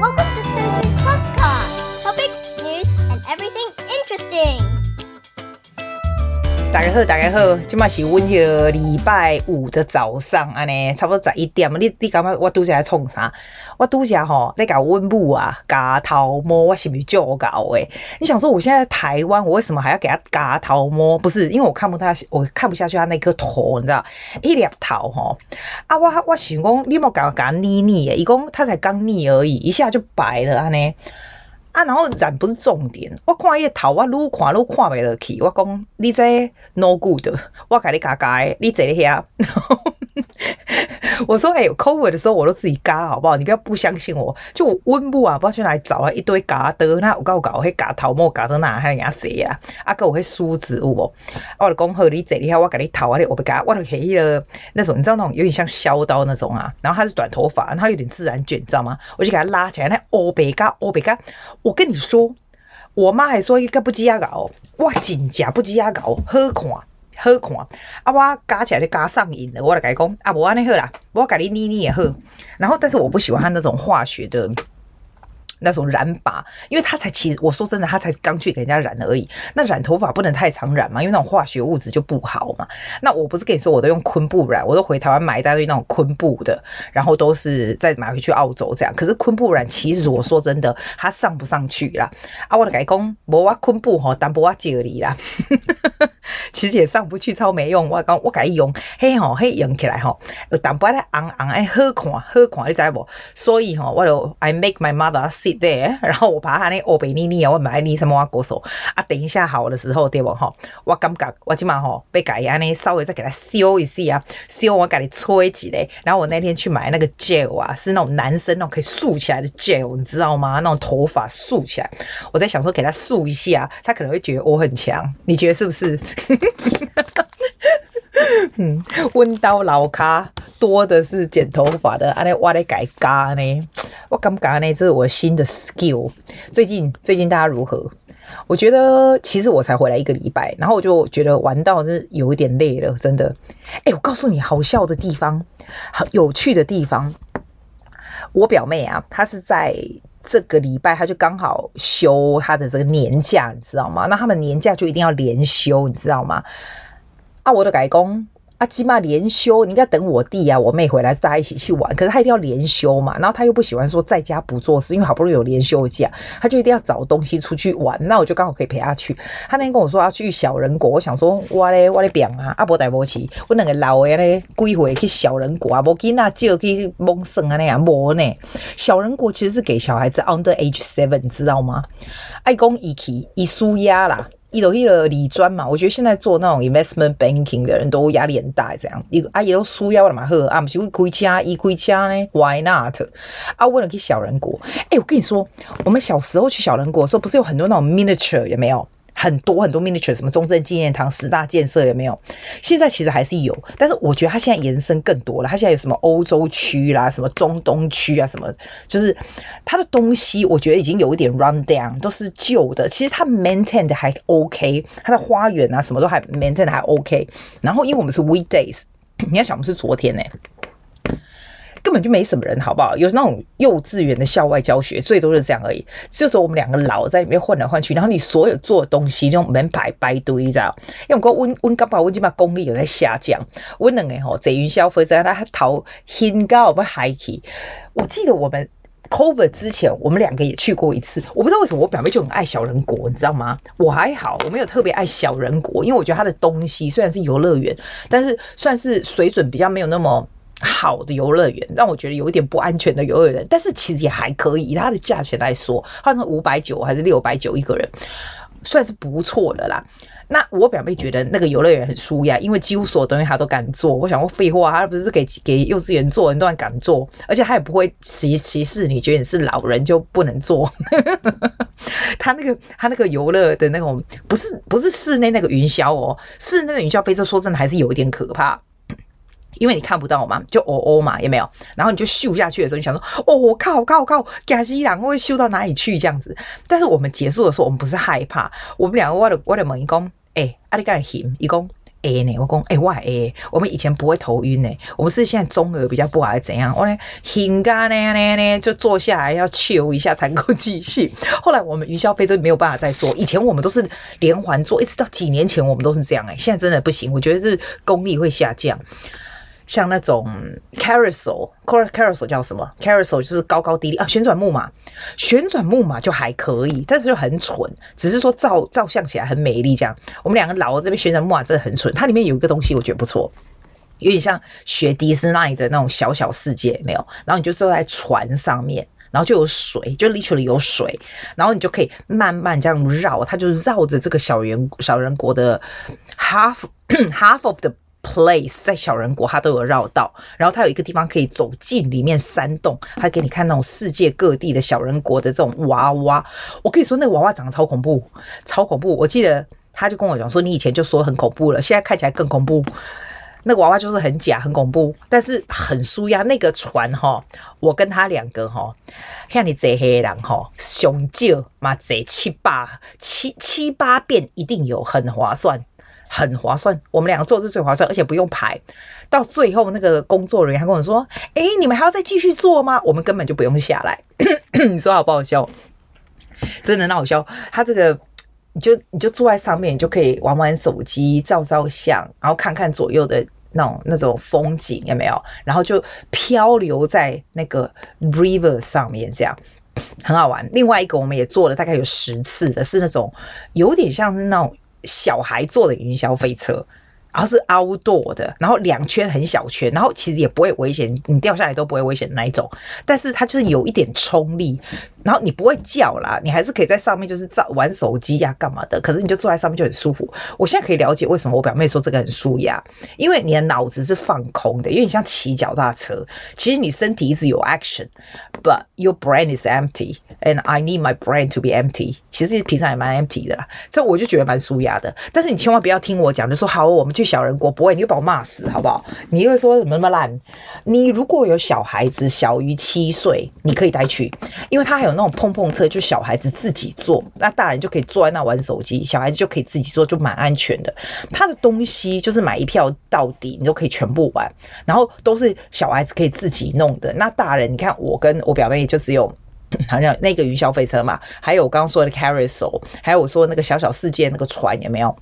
Welcome 大家好，大家好，今嘛是阮迄个礼拜五的早上，安尼差不多十一点。你你感觉我拄则在创啥？我拄则吼咧甲阮母啊，加头毛，我是不是就搞诶？你想说我现在台湾，我为什么还要给他加头毛？不是，因为我看不太，我看不下去他那颗头，你知道？一粒头吼啊！我我想讲，你莫搞搞腻腻诶，伊讲他才刚腻而已，一下就白了安尼。啊然后染不是重点，我看伊头，我愈看愈看袂落去。我讲你这 no good，我甲你加加的，你坐咧遐。我说哎、欸，有 COVID 的时候我都自己嘎，好不好？你不要不相信我。就我温布啊，不知道去哪里找啊，一堆嘎的，那我搞搞，我会嘎头毛，嘎到哪还人家贼啊？啊，哥我会梳子有无？我就讲好，你坐你遐，我给你头啊，你我不嘎，我就起了那种，你知道那种有点像削刀那种啊。然后他是短头发，然后他有点自然卷，你知道吗？我就给他拉起来，那欧北嘎欧北嘎。我跟你说，我妈还说一个不积牙膏，哇，真假不积牙膏，好看。好看啊！我加起来就加上瘾了。我来改讲啊，无安尼好啦，我改你捏捏也好。然后，但是我不喜欢他那种化学的。那种染发，因为他才其实我说真的，他才刚去给人家染而已。那染头发不能太常染嘛，因为那种化学物质就不好嘛。那我不是跟你说，我都用昆布染，我都回台湾买一大堆那种昆布的，然后都是再买回去澳洲这样。可是昆布染其实我说真的，它上不上去啦。啊，我的改工，无我昆布吼，但不我借你啦。其实也上不去，超没用。我讲我改用，嘿吼嘿用起来吼，但不咧红红哎好看好看，你知不？所以吼，我就 I make my mother see。对，然后我把它那欧贝妮妮啊，我买你什么啊？歌手啊，等一下好的时候对不哈？我感觉我起码哈被改安呢，稍微再给它修一下啊，修我给你吹几嘞。然后我那天去买那个 gel 啊，是那种男生那种可以竖起来的 gel，你知道吗？那种头发竖起来，我在想说给他竖一下，他可能会觉得我很强，你觉得是不是？嗯，温刀老咖多的是剪头发的，安尼我来改嘎呢。我感觉呢，这是我新的 skill。最近最近大家如何？我觉得其实我才回来一个礼拜，然后我就觉得玩到是有一点累了，真的。哎，我告诉你，好笑的地方，好有趣的地方。我表妹啊，她是在这个礼拜，她就刚好休她的这个年假，你知道吗？那他们年假就一定要连休，你知道吗？啊，我的改工。啊，起码连休，你应该等我弟啊、我妹回来，大家一起去玩。可是他一定要连休嘛，然后他又不喜欢说在家不做事，因为好不容易有连休假，他就一定要找东西出去玩。那我就刚好可以陪他去。他那天跟我说要去小人国，我想说我嘞我嘞表啊，阿伯带不起，我两个老的嘞，几回去小人国啊，无囡仔就去蒙生啊那样无呢。小人国其实是给小孩子 under age seven，知道吗？爱讲一起一输压啦。一楼一的理专嘛，我觉得现在做那种 investment banking 的人都压力很大，这样一个阿姨都输腰了嘛，呵啊，不是会亏家，一亏家呢，why not？啊，为了去小人国，哎、欸，我跟你说，我们小时候去小人国的时候，不是有很多那种 miniature 有没有？很多很多 miniature，什么中正纪念堂十大建设有没有？现在其实还是有，但是我觉得它现在延伸更多了。它现在有什么欧洲区啦，什么中东区啊，什么就是它的东西，我觉得已经有一点 run down，都是旧的。其实它 maintain 的还 OK，它的花园啊什么都还 maintained 还 OK。然后因为我们是 weekdays，你要想我们是昨天呢、根本就没什么人，好不好？有那种幼稚园的校外教学，最多是这样而已。就说我们两个老在里面换来换去，然后你所有做的东西那种门牌摆堆，你知道？因为我温温刚把温基本功力有在下降。温冷诶吼，贼云消费在他逃很高不 high 我记得我们 cover 之前，我们两个也去过一次。我不知道为什么我表妹就很爱小人国，你知道吗？我还好，我没有特别爱小人国，因为我觉得它的东西虽然是游乐园，但是算是水准比较没有那么。好的游乐园，让我觉得有一点不安全的游乐园，但是其实也还可以。以它的价钱来说，好像五百九还是六百九一个人，算是不错的啦。那我表妹觉得那个游乐园很舒压，因为几乎所有东西她都敢做。我想说废话，她不是给给幼稚园做人都敢做，而且她也不会歧歧视你，觉得你是老人就不能做。他那个他那个游乐的那种，不是不是室内那个云霄哦，室内的云霄飞车，说真的还是有一点可怕。因为你看不到嘛，就哦哦嘛，有没有？然后你就咻下去的时候，你想说，哦，我靠靠靠，假西两会咻到哪里去这样子？但是我们结束的时候，我们不是害怕，我们两个我的我的问伊讲，诶，阿你敢行？伊讲，A 呢？我讲哎，我 A，我们以前不会头晕呢，我们是现在中耳比较不好，还是怎样？我呢，很干呢呢呢，就坐下来要休一下才够继续。后来我们云霄飞车没有办法再坐，以前我们都是连环坐，一直到几年前我们都是这样哎，现在真的不行，我觉得是功力会下降。像那种 carousel，carousel 叫什么？carousel 就是高高低低啊，旋转木马，旋转木马就还可以，但是就很蠢，只是说照照相起来很美丽这样。我们两个老了这边旋转木马真的很蠢，它里面有一个东西我觉得不错，有点像学迪士尼的那种小小世界，没有？然后你就坐在船上面，然后就有水，就 literally 有水，然后你就可以慢慢这样绕，它就绕着这个小人小人国的 half half of the。Place 在小人国，它都有绕道，然后它有一个地方可以走进里面山洞，还给你看那种世界各地的小人国的这种娃娃。我跟你说，那个娃娃长得超恐怖，超恐怖。我记得他就跟我讲说，你以前就说很恐怖了，现在看起来更恐怖。那个娃娃就是很假，很恐怖，但是很舒压。那个船哈，我跟他两个哈，像你这黑人哈，熊就嘛这七八七七八遍一定有，很划算。很划算，我们两个做是最划算，而且不用排。到最后，那个工作人员还跟我说：“哎，你们还要再继续做吗？”我们根本就不用下来。你说好不好笑？真的，那好笑。他这个，你就你就坐在上面，你就可以玩玩手机、照照相，然后看看左右的那种那种风景，有没有？然后就漂流在那个 river 上面，这样很好玩。另外一个，我们也做了大概有十次的，是那种有点像是那种。小孩坐的云霄飞车，然后是 outdoor 的，然后两圈很小圈，然后其实也不会危险，你掉下来都不会危险的那一种，但是它就是有一点冲力。然后你不会叫啦，你还是可以在上面就是照玩手机呀、干嘛的。可是你就坐在上面就很舒服。我现在可以了解为什么我表妹说这个很舒压，因为你的脑子是放空的，因为你像骑脚踏车，其实你身体一直有 action，but your brain is empty，and I need my brain to be empty。其实平常也蛮 empty 的啦，这我就觉得蛮舒压的。但是你千万不要听我讲，就说好，我们去小人国，不会，你会把我骂死，好不好？你会说什么那么烂？你如果有小孩子小于七岁，你可以带去，因为他还有。那种碰碰车，就小孩子自己坐，那大人就可以坐在那玩手机，小孩子就可以自己坐，就蛮安全的。他的东西就是买一票到底，你都可以全部玩，然后都是小孩子可以自己弄的。那大人，你看我跟我表妹就只有好像那个云霄飞车嘛，还有我刚刚说的 carousel，还有我说那个小小世界那个船有没有？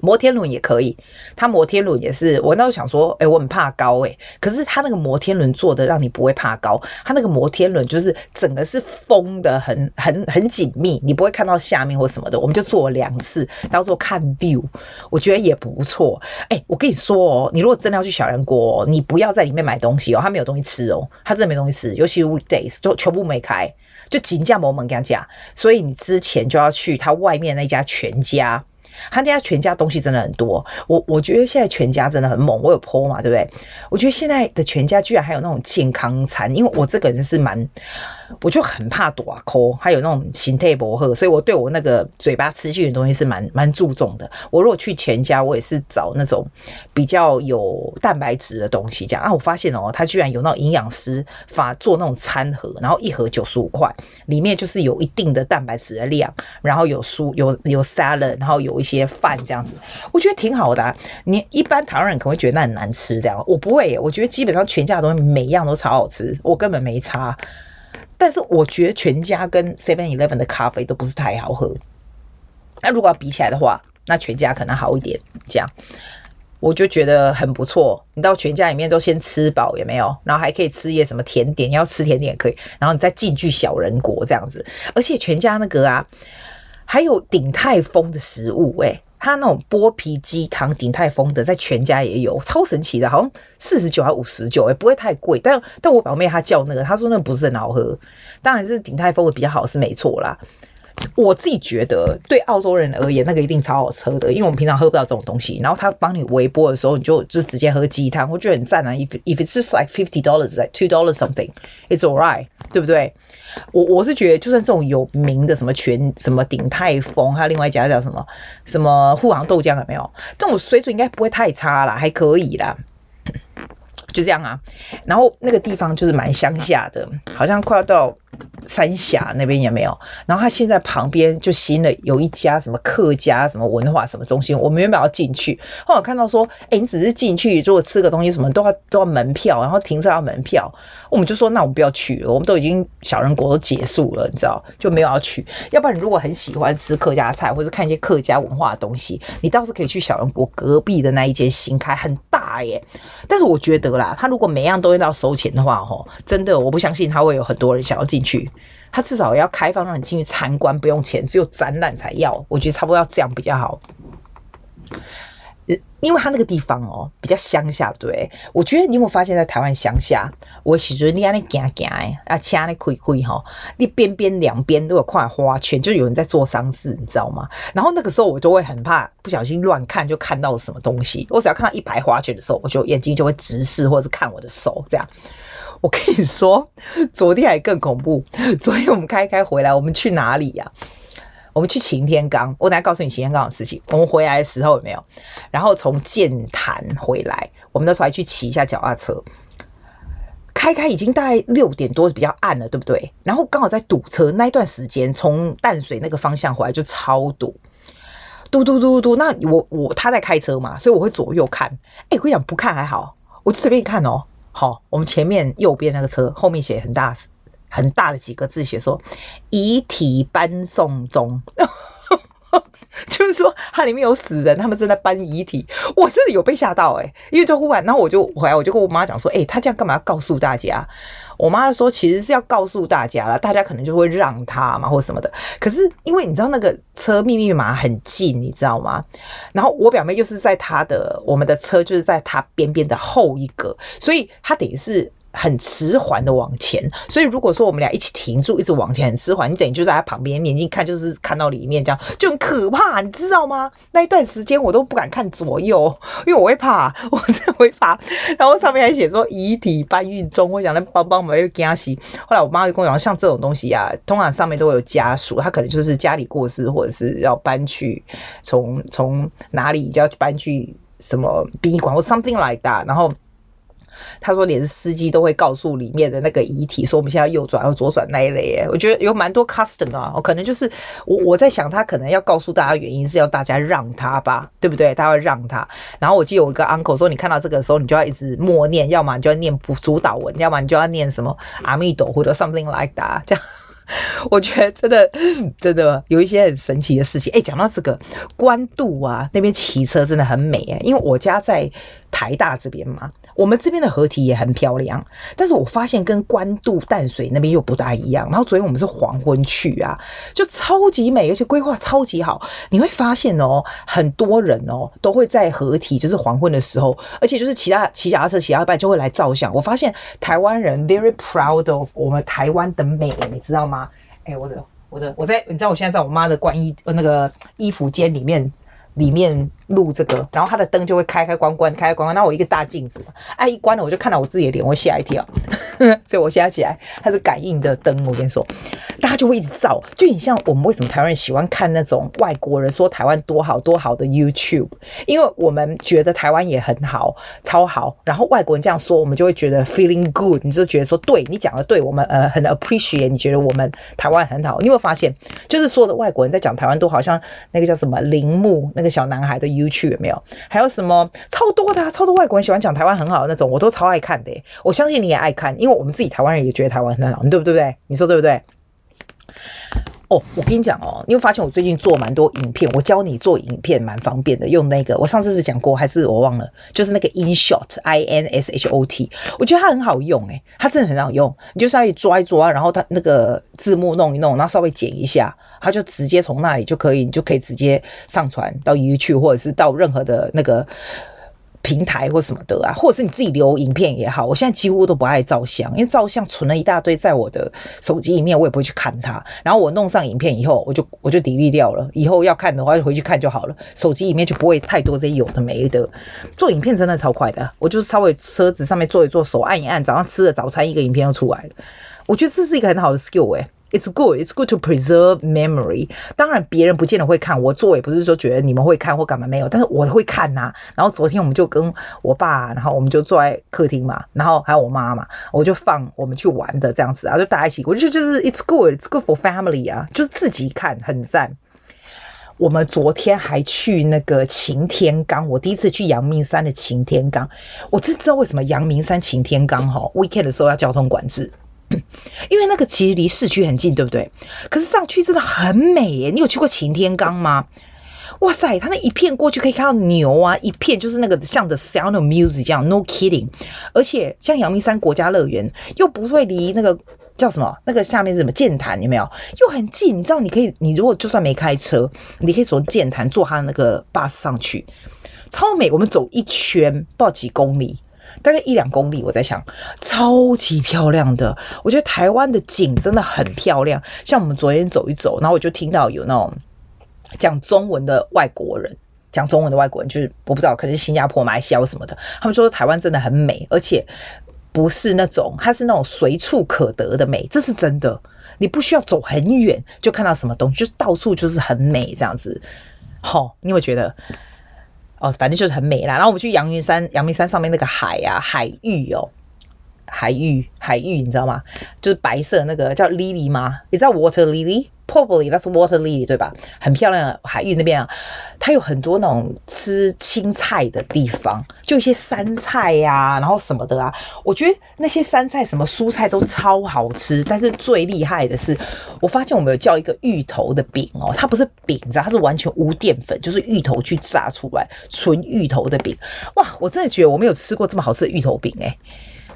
摩天轮也可以，它摩天轮也是。我那时候想说，哎、我很怕高、欸，哎，可是它那个摩天轮做的让你不会怕高。它那个摩天轮就是整个是封的很很很紧密，你不会看到下面或什么的。我们就做了两次，当做看 view，我觉得也不错。哎、我跟你说哦，你如果真的要去小人国，你不要在里面买东西哦，它没有东西吃哦，它真的没东西吃，尤其是 weekdays 就全部没开，就紧驾某门跟他讲，所以你之前就要去它外面那家全家。他家全家东西真的很多，我我觉得现在全家真的很猛，我有 po 嘛，对不对？我觉得现在的全家居然还有那种健康餐，因为我这个人是蛮。我就很怕大口，还有那种形态不好，所以我对我那个嘴巴吃进的东西是蛮蛮注重的。我如果去全家，我也是找那种比较有蛋白质的东西。这样啊，我发现哦，他居然有那种营养师发做那种餐盒，然后一盒九十五块，里面就是有一定的蛋白质的量，然后有蔬有有 salad，然后有一一些饭这样子，我觉得挺好的。你一般台湾人可能会觉得那很难吃，这样我不会，我觉得基本上全家的东西每一样都超好吃，我根本没差。但是我觉得全家跟 Seven Eleven 的咖啡都不是太好喝。那如果要比起来的话，那全家可能好一点。这样我就觉得很不错。你到全家里面都先吃饱，有没有？然后还可以吃一些什么甜点，要吃甜点也可以。然后你再进去小人国这样子。而且全家那个啊，还有鼎泰丰的食物，欸，诶他那种剥皮鸡汤鼎泰丰的，在全家也有，超神奇的，好像四十九还五十九，哎不会太贵。但但我表妹她叫那个，她说那个不是很好喝。当然是鼎泰丰的比较好，是没错啦。我自己觉得，对澳洲人而言，那个一定超好喝的，因为我们平常喝不到这种东西。然后他帮你微波的时候，你就就直接喝鸡汤，我觉得很赞啊。If if it's just like fifty dollars, like two dollars something, it's alright，对不对？我我是觉得，就算这种有名的什么全什么鼎泰丰，还有另外一家叫什么什么沪杭豆浆，有没有？这种水准应该不会太差啦，还可以啦。就这样啊。然后那个地方就是蛮乡下的，好像快要到三峡那边也没有，然后他现在旁边就新了有一家什么客家什么文化什么中心，我们原本要进去，后来看到说，哎，你只是进去如果吃个东西什么都要都要门票，然后停车要门票，我们就说那我们不要去了，我们都已经小人国都结束了，你知道就没有要去。要不然你如果很喜欢吃客家菜或者看一些客家文化的东西，你倒是可以去小人国隔壁的那一间新开很大耶。但是我觉得啦，他如果每样东西都要收钱的话，吼，真的我不相信他会有很多人想要进去。他至少要开放让你进去参观，不用钱，只有展览才要。我觉得差不多要这样比较好。因为他那个地方哦比较乡下，对。我觉得你有没有发现，在台湾乡下，我喜欢你安尼行行诶，啊，车安尼开开哈，你边边两边都有块花圈，就有人在做丧事，你知道吗？然后那个时候我就会很怕不小心乱看，就看到了什么东西。我只要看到一排花圈的时候，我就眼睛就会直视，或者是看我的手这样。我跟你说，昨天还更恐怖。昨天我们开开回来，我们去哪里呀？我们去擎天岗，我等下告诉你擎天岗的事情。我们回来的时候有没有？然后从剑潭回来，我们那时候还去骑一下脚踏车。开开已经大概六点多，比较暗了，对不对？然后刚好在堵车那一段时间，从淡水那个方向回来就超堵，嘟嘟嘟嘟嘟。那我我他在开车嘛，所以我会左右看。哎，我跟你讲，不看还好，我就随便看哦。好，我们前面右边那个车后面写很大。很大的几个字写说遗体搬送中，就是说它里面有死人，他们正在搬遗体。我真的有被吓到哎、因为就忽然，然后我就回来，我就跟我妈讲说，哎、他这样干嘛要告诉大家？我妈说其实是要告诉大家了，大家可能就会让他嘛，或什么的。可是因为你知道那个车密密麻麻很近，你知道吗？然后我表妹又是在她的我们的车就是在她边边的后一个，所以她等于是。很迟缓的往前，所以如果说我们俩一起停住，一直往前很迟缓，你等于就在他旁边，眼睛看就是看到里面，这样就很可怕，你知道吗？那一段时间我都不敢看左右，因为我会怕，我真的会怕。然后上面还写说遗体搬运中，我想来帮帮忙又惊喜。后来我妈就跟我讲，像这种东西啊，通常上面都会有家属，他可能就是家里过世，或者是要搬去从从哪里就要搬去什么殡仪馆或 something like that，然后。他说，连司机都会告诉里面的那个遗体说，我们现在右转，要左转那一类。哎，我觉得有蛮多 custom 啊，可能就是我我在想，他可能要告诉大家原因是要大家让他吧，对不对？他会让他。然后我记得有一个 uncle 说，你看到这个时候，你就要一直默念，要么你就要念不主导文，要么你就要念什么阿弥陀或者 something like that 这样。我觉得真的真的有一些很神奇的事情。哎，讲到这个关渡啊，那边骑车真的很美哎，因为我家在台大这边嘛。我们这边的河堤也很漂亮，但是我发现跟关渡淡水那边又不大一样。然后昨天我们是黄昏去啊，就超级美，而且规划超级好。你会发现哦，很多人哦都会在河堤，就是黄昏的时候，而且就是其他骑脚踏车骑到一半就会来照相。我发现台湾人 very proud of 我们台湾的美，你知道吗？哎，我的我的我在，你知道我现在在我妈的观衣那个衣服间里面。里面录这个，然后它的灯就会开开关关，开开关关。那我一个大镜子，哎，一关了我就看到我自己的脸，我吓一跳。所以我现在起来，它是感应的灯。我跟你说，大家就会一直照。就你像我们为什么台湾人喜欢看那种外国人说台湾多好多好的 YouTube？因为我们觉得台湾也很好，超好。然后外国人这样说，我们就会觉得 feeling good。你就觉得说，对你讲的对，我们呃很 appreciate。你觉得我们台湾很好？你有没有发现，就是说的外国人在讲台湾都好像那个叫什么铃木那个小男孩的 YouTube 有没有？还有什么超多的、超多外国人喜欢讲台湾很好的那种，我都超爱看的。我相信你也爱看，因为我们自己台湾人也觉得台湾很好，你对不对？你说对不对？哦，我跟你讲哦，你会发现我最近做蛮多影片，我教你做影片蛮方便的，用那个我上次是不是讲过？还是我忘了？就是那个 InShot，I N S H O T，我觉得它很好用诶，它真的很好用，你就稍微抓一抓，然后它那个字幕弄一弄，然后稍微剪一下。他就直接从那里就可以，你就可以直接上传到 YouTube 或者是到任何的那个平台或什么的啊，或者是你自己留影片也好。我现在几乎都不爱照相，因为照相存了一大堆在我的手机里面，我也不会去看它。然后我弄上影片以后，我就我就 delete 掉了。以后要看的话就回去看就好了，手机里面就不会太多这些有的没的。做影片真的超快的，我就是稍微车子上面坐一坐，手按一按，早上吃了早餐，一个影片就出来了。我觉得这是一个很好的 skill 哎、It's good, it's good to preserve memory。当然，别人不见得会看，我做也不是说觉得你们会看或干嘛没有，但是我会看呐、然后昨天我们就跟我爸，然后我们就坐在客厅嘛，然后还有我妈嘛，我就放我们去玩的这样子啊，就大家一起，我就就是 It's good, it's good for family 啊，就是自己看很赞。我们昨天还去那个擎天岗，我第一次去阳明山的擎天岗，我真知道为什么阳明山擎天岗哈 weekend 的时候要交通管制。因为那个其实离市区很近，对不对？可是上去真的很美耶！你有去过擎天岗吗？哇塞，它那一片过去可以看到牛啊，一片就是那个像 The Sound of Music 这样，No kidding。而且像阳明山国家乐园又不会离那个叫什么，那个下面是什么剑潭有没有？又很近，你知道？你可以，你如果就算没开车，你可以从剑潭坐它的那个 bus 上去，超美。我们走一圈，不知道几公里。大概一两公里，我在想，超级漂亮的。我觉得台湾的景真的很漂亮。像我们昨天走一走，然后我就听到有那种讲中文的外国人，讲中文的外国人，就是我不知道，可能是新加坡、马来西亚什么的。他们说台湾真的很美，而且不是那种，它是那种随处可得的美，这是真的。你不需要走很远就看到什么东西，就是到处就是很美这样子。好、你有没有觉得？哦，反正就是很美啦。然后我们去阳明山，阳明山上面那个海啊，海域哦，海域，海域，你知道吗？就是白色那个叫 lily 吗？你知道 water Lily？Probably that's water lily 对吧？很漂亮的海域那边啊，它有很多那种吃青菜的地方，就一些山菜呀、啊，然后什么的啊。我觉得那些山菜什么蔬菜都超好吃，但是最厉害的是，我发现我们有叫一个芋头的饼哦，它不是饼，你知道，它是完全无淀粉，就是芋头去炸出来纯芋头的饼。哇，我真的觉得我没有吃过这么好吃的芋头饼诶，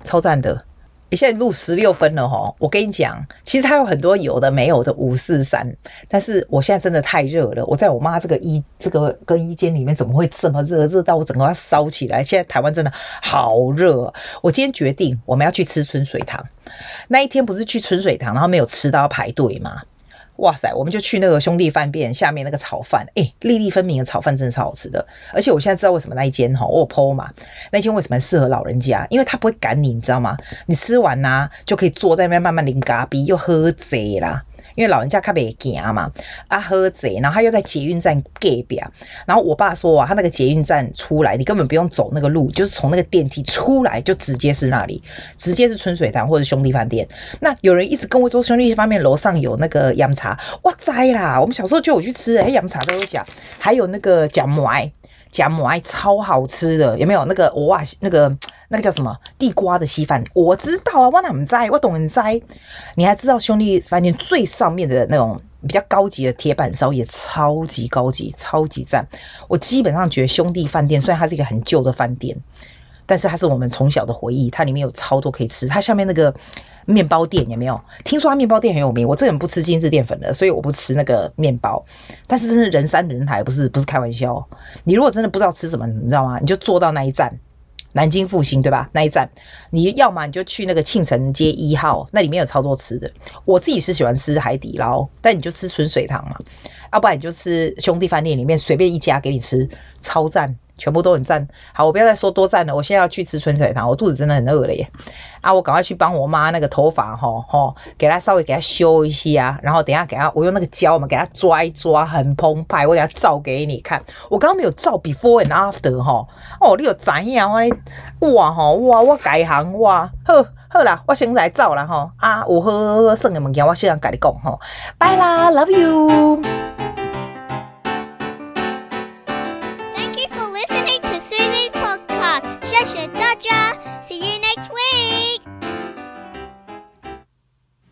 超赞的。你现在录十六分了吼，我跟你讲，其实它有很多有的没有的五四三，但是我现在真的太热了，我在我妈这个衣这个更衣间里面怎么会这么热？热到我整个要烧起来。现在台湾真的好热，我今天决定我们要去吃春水堂。那一天不是去春水堂，然后没有吃到要排队吗？哇塞，我们就去那个兄弟饭店下面那个炒饭，诶，粒粒分明的炒饭真的超好吃的。而且我现在知道为什么那一间哈，我有 po 嘛，那间为什么适合老人家？因为他不会赶你，你知道吗？你吃完呐、就可以坐在那边慢慢淋咖啡，又喝醉啦。因为老人家他袂行嘛，啊喝贼，然后他又在捷运站隔壁，然后我爸说啊，他那个捷运站出来，你根本不用走那个路，就是从那个电梯出来就直接是那里，直接是春水堂或者兄弟饭店。那有人一直跟我说兄弟饭店楼上有那个洋茶，哇栽啦！我们小时候就有去吃，哎，洋茶都有讲，还有那个姜麦。姜母爱超好吃的，有没有那个哇？那个那个叫什么地瓜的稀饭？我知道啊，我哪么在？我懂人在。你还知道兄弟饭店最上面的那种比较高级的铁板烧也超级高级，超级赞。我基本上觉得兄弟饭店虽然它是一个很旧的饭店，但是它是我们从小的回忆。它里面有超多可以吃，它下面那个。面包店有没有？听说他面包店很有名。我这个人不吃精致淀粉的，所以我不吃那个面包。但是真是人山人海，不是不是开玩笑。你如果真的不知道吃什么，你知道吗？你就坐到那一站，南京复兴对吧？那一站，你要么你就去那个庆城街一号，那里面有超多吃的。我自己是喜欢吃海底捞，但你就吃纯水堂嘛，要不然你就吃兄弟饭店里面随便一家给你吃，超赞。全部都很赞，好，我不要再说多赞了。我现在要去吃春水堂，我肚子真的很饿了耶！啊，我赶快去帮我妈那个头发，吼吼，给她稍微给她修一下，然后等下给她，我用那个胶嘛，给她抓一抓，很澎湃。我等下照给你看，我刚刚没有照 before and after 哈。哦，你有怎样？我哇吼哇，我改行哇，呵好啦，我先来走啦吼。啊，有好好好耍的物件，我先跟你讲吼，拜啦，love you。